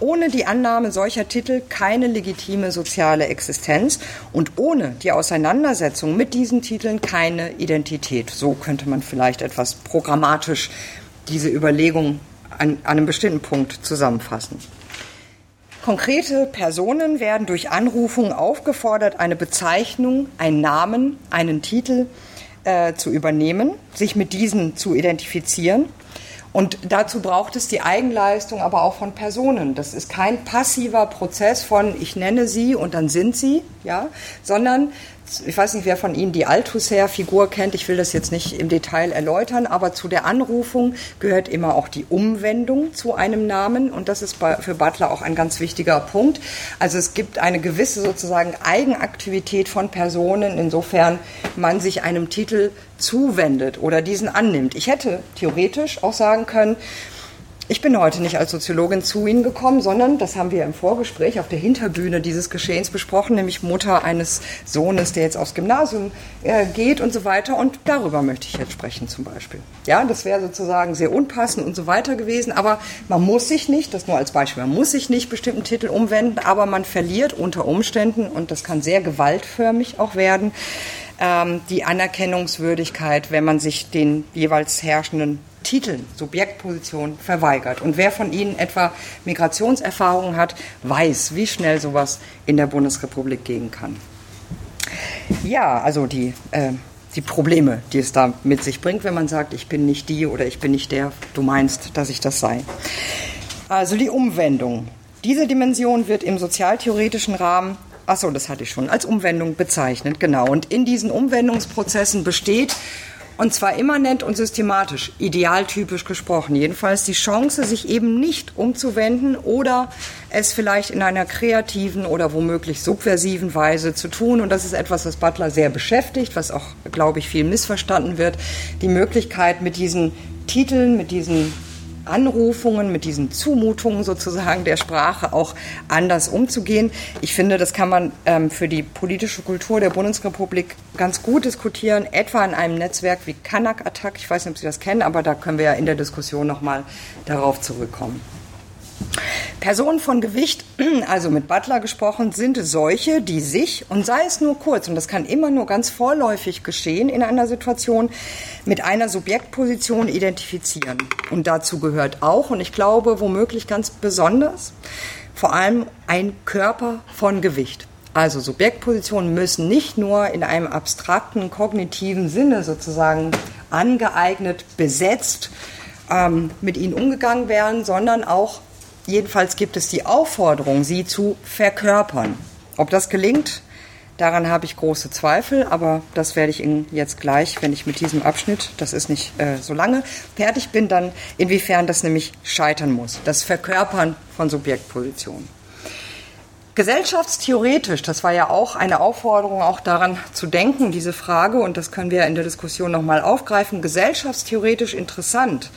ohne die Annahme solcher Titel keine legitime soziale Existenz und ohne die Auseinandersetzung mit diesen Titeln keine Identität. So könnte man vielleicht etwas programmatisch diese Überlegung an, an einem bestimmten Punkt zusammenfassen. Konkrete Personen werden durch Anrufung aufgefordert, eine Bezeichnung, einen Namen, einen Titel äh, zu übernehmen, sich mit diesen zu identifizieren und dazu braucht es die Eigenleistung aber auch von Personen. Das ist kein passiver Prozess von ich nenne sie und dann sind sie, ja, sondern ich weiß nicht, wer von Ihnen die Althusser-Figur kennt. Ich will das jetzt nicht im Detail erläutern, aber zu der Anrufung gehört immer auch die Umwendung zu einem Namen und das ist für Butler auch ein ganz wichtiger Punkt. Also es gibt eine gewisse sozusagen Eigenaktivität von Personen, insofern man sich einem Titel zuwendet oder diesen annimmt. Ich hätte theoretisch auch sagen können, ich bin heute nicht als Soziologin zu Ihnen gekommen, sondern, das haben wir im Vorgespräch auf der Hinterbühne dieses Geschehens besprochen, nämlich Mutter eines Sohnes, der jetzt aufs Gymnasium äh, geht und so weiter. Und darüber möchte ich jetzt sprechen zum Beispiel. Ja, das wäre sozusagen sehr unpassend und so weiter gewesen. Aber man muss sich nicht, das nur als Beispiel, man muss sich nicht bestimmten Titel umwenden, aber man verliert unter Umständen, und das kann sehr gewaltförmig auch werden, ähm, die Anerkennungswürdigkeit, wenn man sich den jeweils herrschenden Titeln, Subjektposition verweigert. Und wer von Ihnen etwa Migrationserfahrungen hat, weiß, wie schnell sowas in der Bundesrepublik gehen kann. Ja, also die, äh, die Probleme, die es da mit sich bringt, wenn man sagt, ich bin nicht die oder ich bin nicht der, du meinst, dass ich das sei. Also die Umwendung. Diese Dimension wird im sozialtheoretischen Rahmen Achso, das hatte ich schon, als Umwendung bezeichnet, genau. Und in diesen Umwendungsprozessen besteht und zwar immanent und systematisch, idealtypisch gesprochen. Jedenfalls die Chance, sich eben nicht umzuwenden oder es vielleicht in einer kreativen oder womöglich subversiven Weise zu tun. Und das ist etwas, was Butler sehr beschäftigt, was auch, glaube ich, viel missverstanden wird. Die Möglichkeit, mit diesen Titeln, mit diesen Anrufungen, mit diesen Zumutungen sozusagen der Sprache auch anders umzugehen. Ich finde, das kann man ähm, für die politische Kultur der Bundesrepublik ganz gut diskutieren, etwa in einem Netzwerk wie Kanak Attack. Ich weiß nicht, ob Sie das kennen, aber da können wir ja in der Diskussion nochmal darauf zurückkommen. Personen von Gewicht, also mit Butler gesprochen, sind solche, die sich, und sei es nur kurz, und das kann immer nur ganz vorläufig geschehen in einer Situation, mit einer Subjektposition identifizieren. Und dazu gehört auch, und ich glaube womöglich ganz besonders, vor allem ein Körper von Gewicht. Also Subjektpositionen müssen nicht nur in einem abstrakten kognitiven Sinne sozusagen angeeignet, besetzt, ähm, mit ihnen umgegangen werden, sondern auch, jedenfalls gibt es die Aufforderung, sie zu verkörpern. Ob das gelingt, daran habe ich große Zweifel, aber das werde ich Ihnen jetzt gleich, wenn ich mit diesem Abschnitt, das ist nicht äh, so lange, fertig bin, dann inwiefern das nämlich scheitern muss. Das Verkörpern von Subjektpositionen. Gesellschaftstheoretisch, das war ja auch eine Aufforderung, auch daran zu denken, diese Frage, und das können wir in der Diskussion nochmal aufgreifen, gesellschaftstheoretisch interessant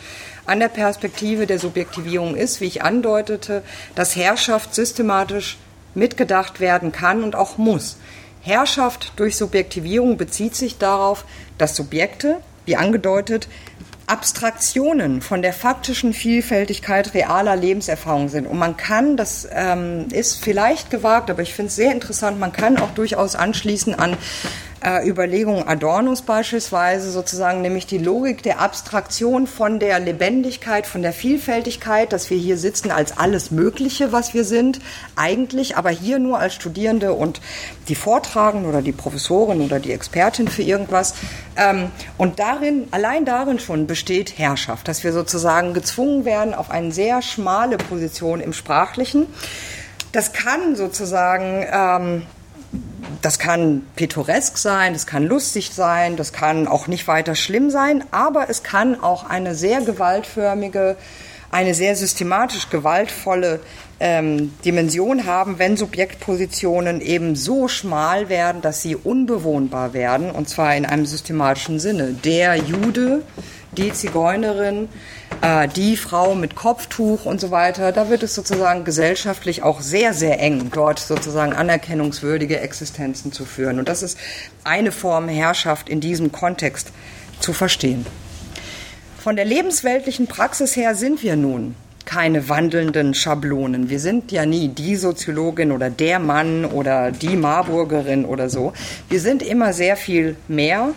an der Perspektive der Subjektivierung ist, wie ich andeutete, dass Herrschaft systematisch mitgedacht werden kann und auch muss. Herrschaft durch Subjektivierung bezieht sich darauf, dass Subjekte, wie angedeutet, Abstraktionen von der faktischen Vielfältigkeit realer Lebenserfahrung sind. Und man kann, das ähm, ist vielleicht gewagt, aber ich finde es sehr interessant, man kann auch durchaus anschließen an äh, Überlegungen Adornos beispielsweise sozusagen, nämlich die Logik der Abstraktion von der Lebendigkeit, von der Vielfältigkeit, dass wir hier sitzen als alles Mögliche, was wir sind, eigentlich, aber hier nur als Studierende und die Vortragen oder die Professorin oder die Expertin für irgendwas. Ähm, und darin, allein darin schon besteht Herrschaft, dass wir sozusagen gezwungen werden auf eine sehr schmale Position im Sprachlichen. Das kann sozusagen ähm, das kann pittoresk sein, das kann lustig sein, das kann auch nicht weiter schlimm sein, aber es kann auch eine sehr gewaltförmige, eine sehr systematisch gewaltvolle ähm, Dimension haben, wenn Subjektpositionen eben so schmal werden, dass sie unbewohnbar werden, und zwar in einem systematischen Sinne. Der Jude, die Zigeunerin, äh, die Frau mit Kopftuch und so weiter, da wird es sozusagen gesellschaftlich auch sehr, sehr eng, dort sozusagen anerkennungswürdige Existenzen zu führen. Und das ist eine Form Herrschaft in diesem Kontext zu verstehen. Von der lebensweltlichen Praxis her sind wir nun keine wandelnden Schablonen. Wir sind ja nie die Soziologin oder der Mann oder die Marburgerin oder so. Wir sind immer sehr viel mehr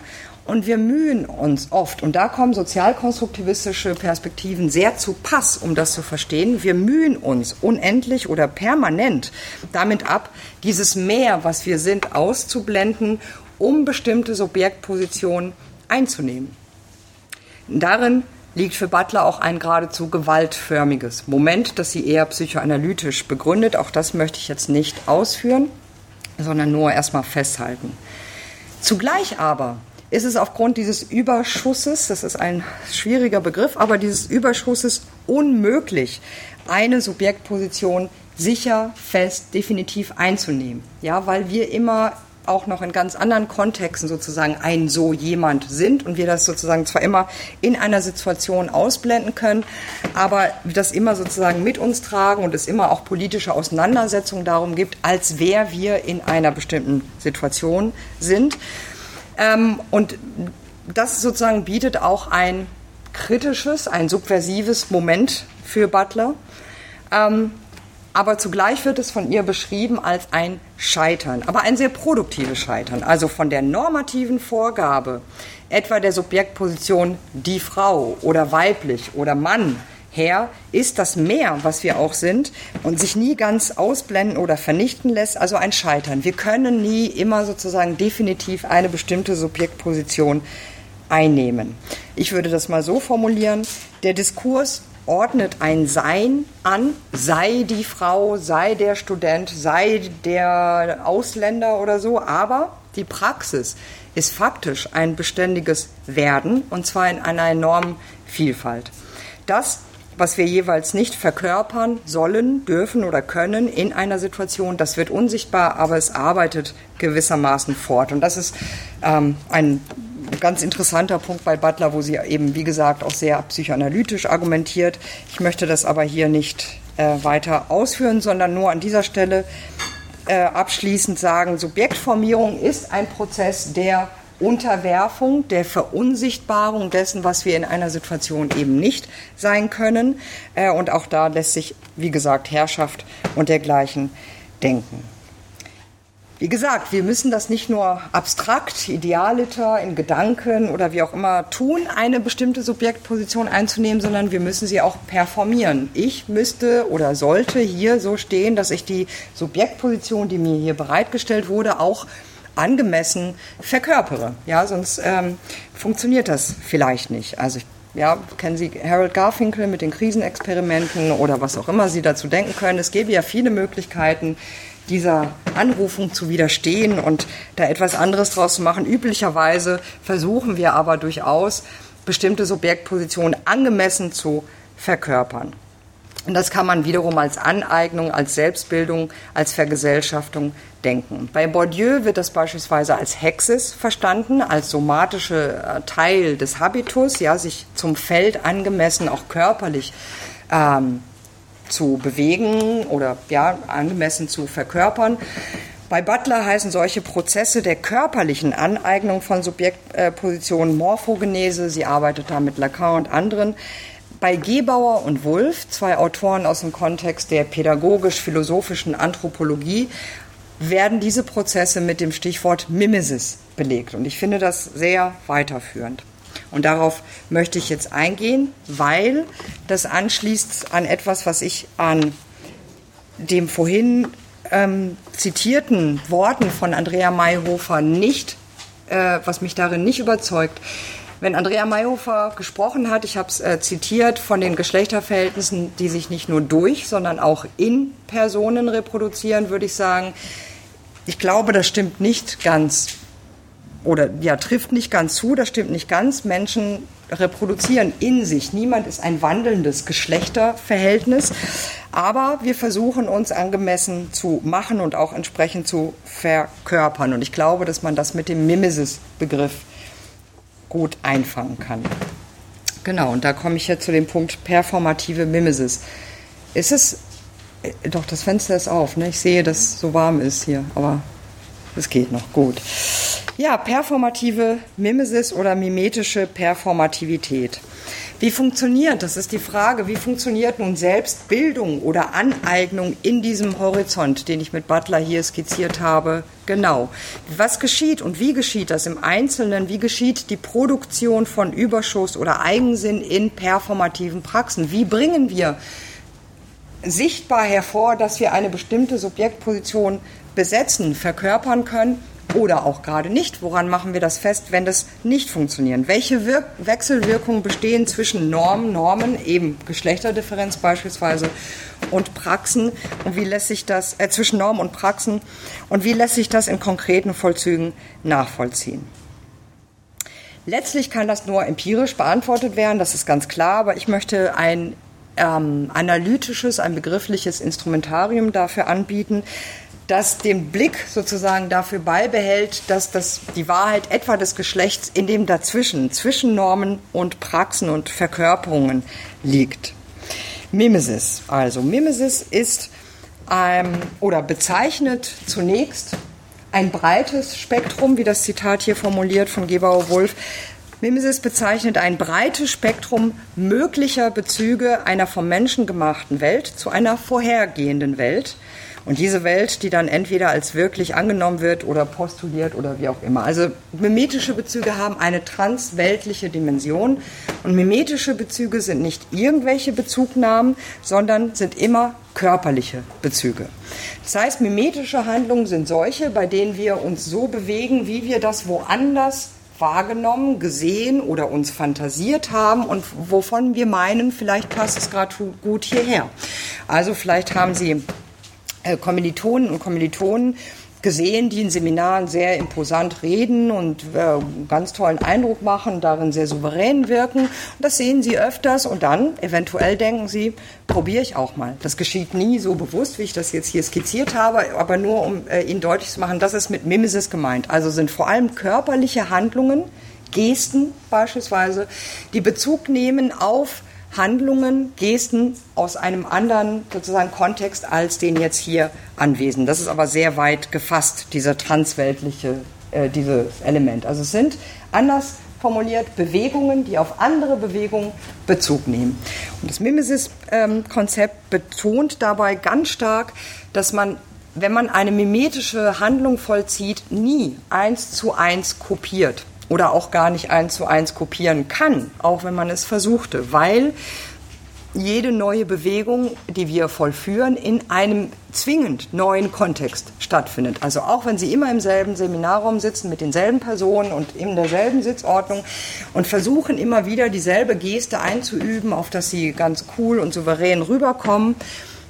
und wir mühen uns oft, und da kommen sozialkonstruktivistische Perspektiven sehr zu Pass, um das zu verstehen, wir mühen uns unendlich oder permanent damit ab, dieses Mehr, was wir sind, auszublenden, um bestimmte Subjektpositionen einzunehmen. Darin liegt für Butler auch ein geradezu gewaltförmiges Moment, das sie eher psychoanalytisch begründet. Auch das möchte ich jetzt nicht ausführen, sondern nur erstmal festhalten. Zugleich aber ist es aufgrund dieses Überschusses, das ist ein schwieriger Begriff, aber dieses Überschusses unmöglich, eine Subjektposition sicher, fest, definitiv einzunehmen. Ja, weil wir immer auch noch in ganz anderen Kontexten sozusagen ein so jemand sind und wir das sozusagen zwar immer in einer Situation ausblenden können, aber das immer sozusagen mit uns tragen und es immer auch politische Auseinandersetzungen darum gibt, als wer wir in einer bestimmten Situation sind. Ähm, und das sozusagen bietet auch ein kritisches, ein subversives Moment für Butler. Ähm, aber zugleich wird es von ihr beschrieben als ein Scheitern, aber ein sehr produktives Scheitern. Also von der normativen Vorgabe, etwa der Subjektposition die Frau oder weiblich oder Mann, her ist das Mehr, was wir auch sind und sich nie ganz ausblenden oder vernichten lässt, also ein Scheitern. Wir können nie immer sozusagen definitiv eine bestimmte Subjektposition einnehmen. Ich würde das mal so formulieren, der Diskurs ordnet ein Sein an, sei die Frau, sei der Student, sei der Ausländer oder so, aber die Praxis ist faktisch ein beständiges Werden und zwar in einer enormen Vielfalt. Das was wir jeweils nicht verkörpern sollen, dürfen oder können in einer Situation, das wird unsichtbar, aber es arbeitet gewissermaßen fort. Und das ist ähm, ein ganz interessanter Punkt bei Butler, wo sie eben, wie gesagt, auch sehr psychoanalytisch argumentiert. Ich möchte das aber hier nicht äh, weiter ausführen, sondern nur an dieser Stelle äh, abschließend sagen, Subjektformierung ist ein Prozess, der Unterwerfung, der Verunsichtbarung dessen, was wir in einer Situation eben nicht sein können. Äh, und auch da lässt sich, wie gesagt, Herrschaft und dergleichen denken. Wie gesagt, wir müssen das nicht nur abstrakt, idealiter, in Gedanken oder wie auch immer tun, eine bestimmte Subjektposition einzunehmen, sondern wir müssen sie auch performieren. Ich müsste oder sollte hier so stehen, dass ich die Subjektposition, die mir hier bereitgestellt wurde, auch angemessen verkörpere. Ja, sonst ähm, funktioniert das vielleicht nicht. Also ich ja, kennen Sie Harold Garfinkel mit den Krisenexperimenten oder was auch immer Sie dazu denken können. Es gäbe ja viele Möglichkeiten, dieser Anrufung zu widerstehen und da etwas anderes draus zu machen. Üblicherweise versuchen wir aber durchaus, bestimmte Subjektpositionen angemessen zu verkörpern. Und das kann man wiederum als Aneignung, als Selbstbildung, als Vergesellschaftung denken. Bei Bourdieu wird das beispielsweise als Hexis verstanden, als somatische äh, Teil des Habitus, ja, sich zum Feld angemessen, auch körperlich ähm, zu bewegen oder ja, angemessen zu verkörpern. Bei Butler heißen solche Prozesse der körperlichen Aneignung von Subjektpositionen Morphogenese. Sie arbeitet da mit Lacan und anderen. Bei Gebauer und Wulff, zwei Autoren aus dem Kontext der pädagogisch-philosophischen Anthropologie, werden diese Prozesse mit dem Stichwort Mimesis belegt. Und ich finde das sehr weiterführend. Und darauf möchte ich jetzt eingehen, weil das anschließt an etwas, was ich an dem vorhin ähm, zitierten Worten von Andrea Mayhofer nicht, äh, was mich darin nicht überzeugt. Wenn Andrea Mayhofer gesprochen hat, ich habe es äh, zitiert, von den Geschlechterverhältnissen, die sich nicht nur durch, sondern auch in Personen reproduzieren, würde ich sagen, ich glaube, das stimmt nicht ganz oder ja, trifft nicht ganz zu, das stimmt nicht ganz. Menschen reproduzieren in sich. Niemand ist ein wandelndes Geschlechterverhältnis. Aber wir versuchen uns angemessen zu machen und auch entsprechend zu verkörpern. Und ich glaube, dass man das mit dem Mimesis-Begriff gut einfangen kann. Genau, und da komme ich jetzt zu dem Punkt performative Mimesis. Ist es, äh, doch, das Fenster ist auf, ne? ich sehe, dass es so warm ist hier, aber es geht noch gut. Ja, performative Mimesis oder mimetische Performativität. Wie funktioniert, das ist die Frage, wie funktioniert nun Selbstbildung oder Aneignung in diesem Horizont, den ich mit Butler hier skizziert habe? Genau. Was geschieht und wie geschieht das im Einzelnen? Wie geschieht die Produktion von Überschuss oder Eigensinn in performativen Praxen? Wie bringen wir sichtbar hervor, dass wir eine bestimmte Subjektposition besetzen, verkörpern können oder auch gerade nicht. Woran machen wir das fest, wenn das nicht funktioniert? Welche Wirk Wechselwirkungen bestehen zwischen Normen, Normen, eben Geschlechterdifferenz beispielsweise, und Praxen und wie lässt sich das äh, zwischen Normen und Praxen und wie lässt sich das in konkreten Vollzügen nachvollziehen? Letztlich kann das nur empirisch beantwortet werden, das ist ganz klar, aber ich möchte ein ähm, analytisches, ein begriffliches Instrumentarium dafür anbieten, das den Blick sozusagen dafür beibehält, dass das, die Wahrheit etwa des Geschlechts in dem dazwischen, zwischen Normen und Praxen und Verkörperungen liegt. Mimesis. Also Mimesis ist ähm, oder bezeichnet zunächst ein breites Spektrum, wie das Zitat hier formuliert von Gebauer-Wulff. Mimesis bezeichnet ein breites Spektrum möglicher Bezüge einer vom Menschen gemachten Welt zu einer vorhergehenden Welt und diese Welt, die dann entweder als wirklich angenommen wird oder postuliert oder wie auch immer. Also mimetische Bezüge haben eine transweltliche Dimension und mimetische Bezüge sind nicht irgendwelche Bezugnahmen, sondern sind immer körperliche Bezüge. Das heißt, mimetische Handlungen sind solche, bei denen wir uns so bewegen, wie wir das woanders wahrgenommen, gesehen oder uns fantasiert haben und wovon wir meinen, vielleicht passt es gerade gut hierher. Also vielleicht haben Sie äh, Kommilitonen und Kommilitonen gesehen, die in Seminaren sehr imposant reden und äh, ganz tollen Eindruck machen, darin sehr souverän wirken. Das sehen sie öfters und dann eventuell denken sie, probiere ich auch mal. Das geschieht nie so bewusst, wie ich das jetzt hier skizziert habe, aber nur um äh, Ihnen deutlich zu machen, das ist mit Mimesis gemeint. Also sind vor allem körperliche Handlungen, Gesten beispielsweise, die Bezug nehmen auf Handlungen, Gesten aus einem anderen sozusagen Kontext als den jetzt hier anwesend. Das ist aber sehr weit gefasst, dieser transweltliche äh, dieses Element. Also es sind anders formuliert Bewegungen, die auf andere Bewegungen Bezug nehmen. Und das Mimesis-Konzept ähm, betont dabei ganz stark, dass man wenn man eine mimetische Handlung vollzieht, nie eins zu eins kopiert oder auch gar nicht eins zu eins kopieren kann, auch wenn man es versuchte, weil jede neue Bewegung, die wir vollführen, in einem zwingend neuen Kontext stattfindet. Also auch wenn Sie immer im selben Seminarraum sitzen mit denselben Personen und in derselben Sitzordnung und versuchen immer wieder dieselbe Geste einzuüben, auf dass Sie ganz cool und souverän rüberkommen,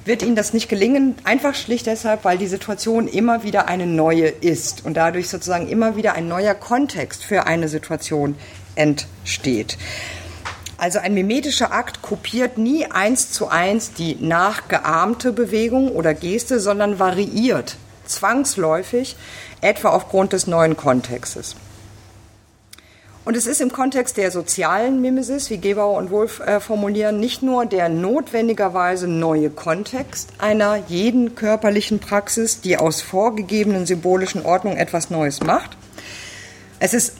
wird Ihnen das nicht gelingen, einfach schlicht deshalb, weil die Situation immer wieder eine neue ist und dadurch sozusagen immer wieder ein neuer Kontext für eine Situation entsteht. Also ein mimetischer Akt kopiert nie eins zu eins die nachgeahmte Bewegung oder Geste, sondern variiert zwangsläufig, etwa aufgrund des neuen Kontextes. Und es ist im Kontext der sozialen Mimesis, wie Gebauer und Wolf äh, formulieren, nicht nur der notwendigerweise neue Kontext einer jeden körperlichen Praxis, die aus vorgegebenen symbolischen Ordnungen etwas Neues macht. Es ist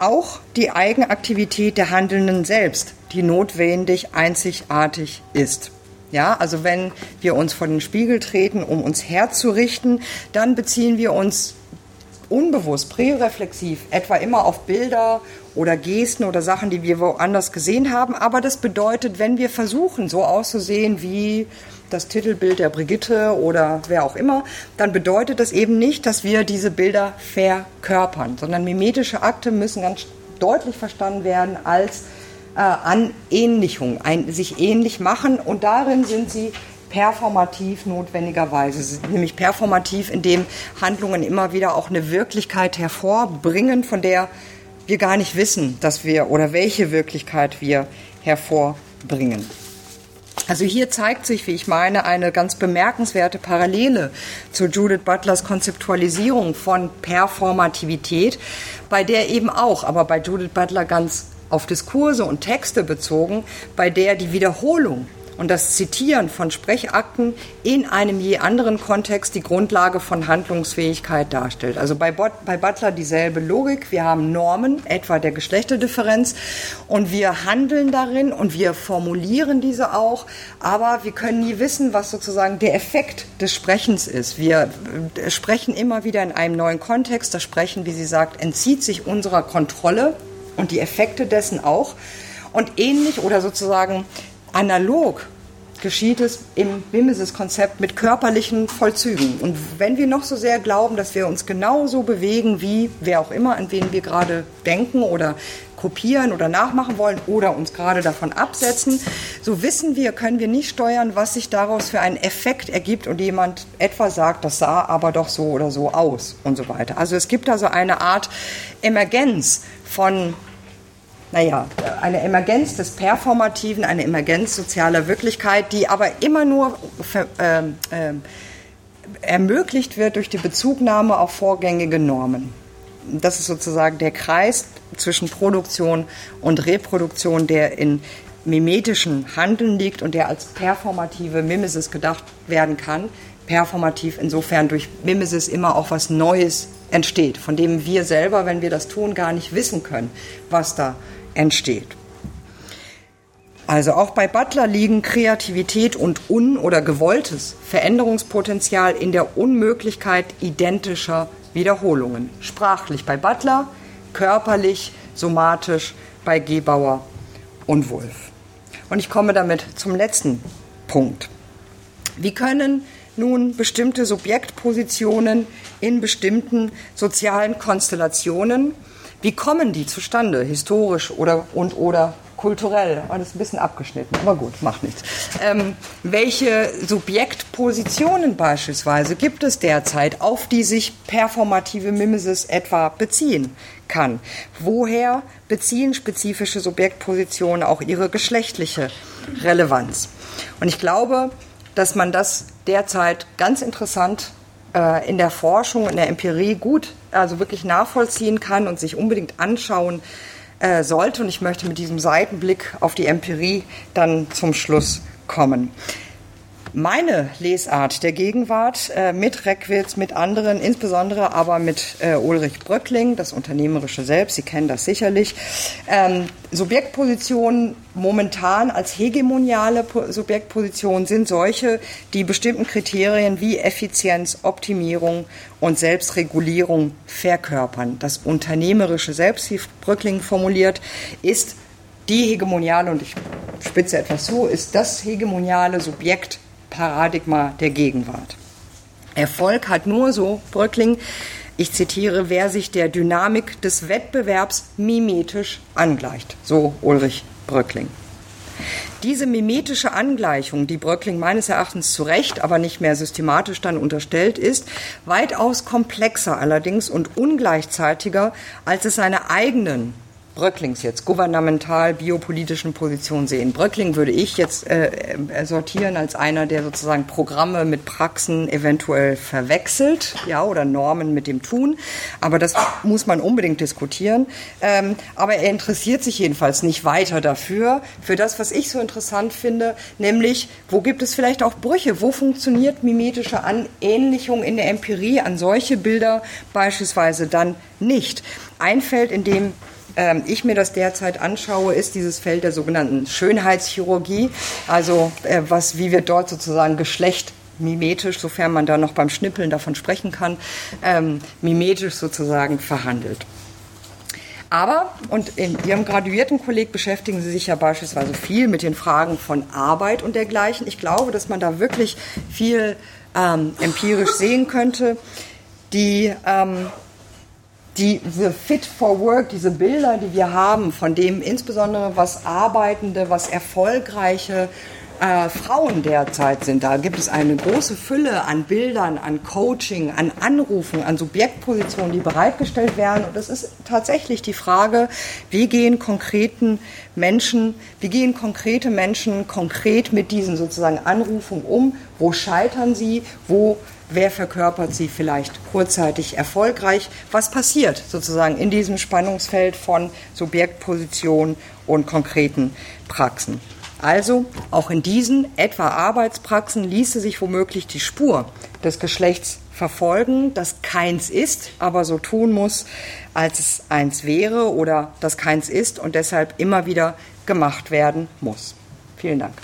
auch die Eigenaktivität der Handelnden selbst, die notwendig einzigartig ist. Ja, also wenn wir uns vor den Spiegel treten, um uns herzurichten, dann beziehen wir uns unbewusst, präreflexiv, etwa immer auf Bilder oder Gesten oder Sachen, die wir woanders gesehen haben. Aber das bedeutet, wenn wir versuchen, so auszusehen wie das Titelbild der Brigitte oder wer auch immer, dann bedeutet das eben nicht, dass wir diese Bilder verkörpern, sondern mimetische Akte müssen ganz deutlich verstanden werden als äh, Anähnlichung, ein, sich ähnlich machen und darin sind sie performativ notwendigerweise, nämlich performativ, indem Handlungen immer wieder auch eine Wirklichkeit hervorbringen, von der wir gar nicht wissen, dass wir oder welche Wirklichkeit wir hervorbringen. Also hier zeigt sich, wie ich meine, eine ganz bemerkenswerte Parallele zu Judith Butlers Konzeptualisierung von Performativität, bei der eben auch, aber bei Judith Butler ganz auf Diskurse und Texte bezogen, bei der die Wiederholung und das Zitieren von Sprechakten in einem je anderen Kontext die Grundlage von Handlungsfähigkeit darstellt. Also bei, bei Butler dieselbe Logik. Wir haben Normen, etwa der Geschlechterdifferenz, und wir handeln darin und wir formulieren diese auch, aber wir können nie wissen, was sozusagen der Effekt des Sprechens ist. Wir äh, sprechen immer wieder in einem neuen Kontext. Das Sprechen, wie sie sagt, entzieht sich unserer Kontrolle und die Effekte dessen auch. Und ähnlich oder sozusagen analog geschieht es im Mimesis-Konzept mit körperlichen Vollzügen. Und wenn wir noch so sehr glauben, dass wir uns genauso bewegen wie wer auch immer, an wen wir gerade denken oder kopieren oder nachmachen wollen oder uns gerade davon absetzen, so wissen wir, können wir nicht steuern, was sich daraus für einen Effekt ergibt und jemand etwa sagt, das sah aber doch so oder so aus und so weiter. Also es gibt also eine Art Emergenz von naja, eine Emergenz des Performativen, eine Emergenz sozialer Wirklichkeit, die aber immer nur äh, äh, ermöglicht wird durch die Bezugnahme auf vorgängige Normen. Das ist sozusagen der Kreis zwischen Produktion und Reproduktion, der in mimetischen Handeln liegt und der als performative Mimesis gedacht werden kann. Performativ insofern durch Mimesis immer auch was Neues entsteht, von dem wir selber, wenn wir das tun, gar nicht wissen können, was da entsteht. Also auch bei Butler liegen Kreativität und un- oder gewolltes Veränderungspotenzial in der Unmöglichkeit identischer Wiederholungen. Sprachlich bei Butler, körperlich, somatisch bei Gebauer und Wolf. Und ich komme damit zum letzten Punkt. Wie können nun bestimmte Subjektpositionen in bestimmten sozialen Konstellationen wie kommen die zustande, historisch oder und oder kulturell? Alles ein bisschen abgeschnitten, aber gut, macht nichts. Ähm, welche Subjektpositionen beispielsweise gibt es derzeit, auf die sich performative Mimesis etwa beziehen kann? Woher beziehen spezifische Subjektpositionen auch ihre geschlechtliche Relevanz? Und ich glaube, dass man das derzeit ganz interessant äh, in der Forschung, in der Empirie gut, also wirklich nachvollziehen kann und sich unbedingt anschauen äh, sollte. Und ich möchte mit diesem Seitenblick auf die Empirie dann zum Schluss kommen. Meine Lesart der Gegenwart äh, mit Reckwitz, mit anderen, insbesondere aber mit äh, Ulrich Bröckling, das Unternehmerische selbst, Sie kennen das sicherlich, ähm, Subjektpositionen momentan als hegemoniale Subjektpositionen sind solche, die bestimmten Kriterien wie Effizienz, Optimierung und Selbstregulierung verkörpern. Das unternehmerische Selbst, wie Bröckling formuliert, ist die hegemoniale, und ich spitze etwas zu, ist das hegemoniale Subjekt Paradigma der Gegenwart. Erfolg hat nur so, Bröckling, ich zitiere, wer sich der Dynamik des Wettbewerbs mimetisch angleicht. So Ulrich Bröckling. Diese mimetische Angleichung, die Bröckling meines Erachtens zu Recht, aber nicht mehr systematisch dann unterstellt ist, weitaus komplexer allerdings und ungleichzeitiger, als es seine eigenen Bröcklings jetzt gouvernemental biopolitischen Position sehen. Bröckling würde ich jetzt äh, äh, sortieren als einer, der sozusagen Programme mit Praxen eventuell verwechselt, ja, oder Normen mit dem Tun. Aber das muss man unbedingt diskutieren. Ähm, aber er interessiert sich jedenfalls nicht weiter dafür, für das, was ich so interessant finde, nämlich, wo gibt es vielleicht auch Brüche? Wo funktioniert mimetische Anähnlichung in der Empirie an solche Bilder beispielsweise dann nicht? Ein Feld, in dem ich mir das derzeit anschaue, ist dieses Feld der sogenannten Schönheitschirurgie, also äh, was, wie wird dort sozusagen Geschlecht mimetisch, sofern man da noch beim Schnippeln davon sprechen kann, ähm, mimetisch sozusagen verhandelt. Aber, und in Ihrem Graduiertenkolleg beschäftigen Sie sich ja beispielsweise viel mit den Fragen von Arbeit und dergleichen. Ich glaube, dass man da wirklich viel ähm, empirisch sehen könnte. Die ähm, diese Fit for Work, diese Bilder, die wir haben, von dem insbesondere was arbeitende, was erfolgreiche äh, Frauen derzeit sind. Da gibt es eine große Fülle an Bildern, an Coaching, an Anrufen, an Subjektpositionen, die bereitgestellt werden. Und es ist tatsächlich die Frage, wie gehen konkreten Menschen, wie gehen konkrete Menschen konkret mit diesen sozusagen Anrufen um? Wo scheitern sie? Wo wer verkörpert sie vielleicht kurzzeitig erfolgreich, was passiert sozusagen in diesem Spannungsfeld von Subjektposition und konkreten Praxen. Also auch in diesen etwa Arbeitspraxen ließe sich womöglich die Spur des Geschlechts verfolgen, das keins ist, aber so tun muss, als es eins wäre oder das keins ist und deshalb immer wieder gemacht werden muss. Vielen Dank.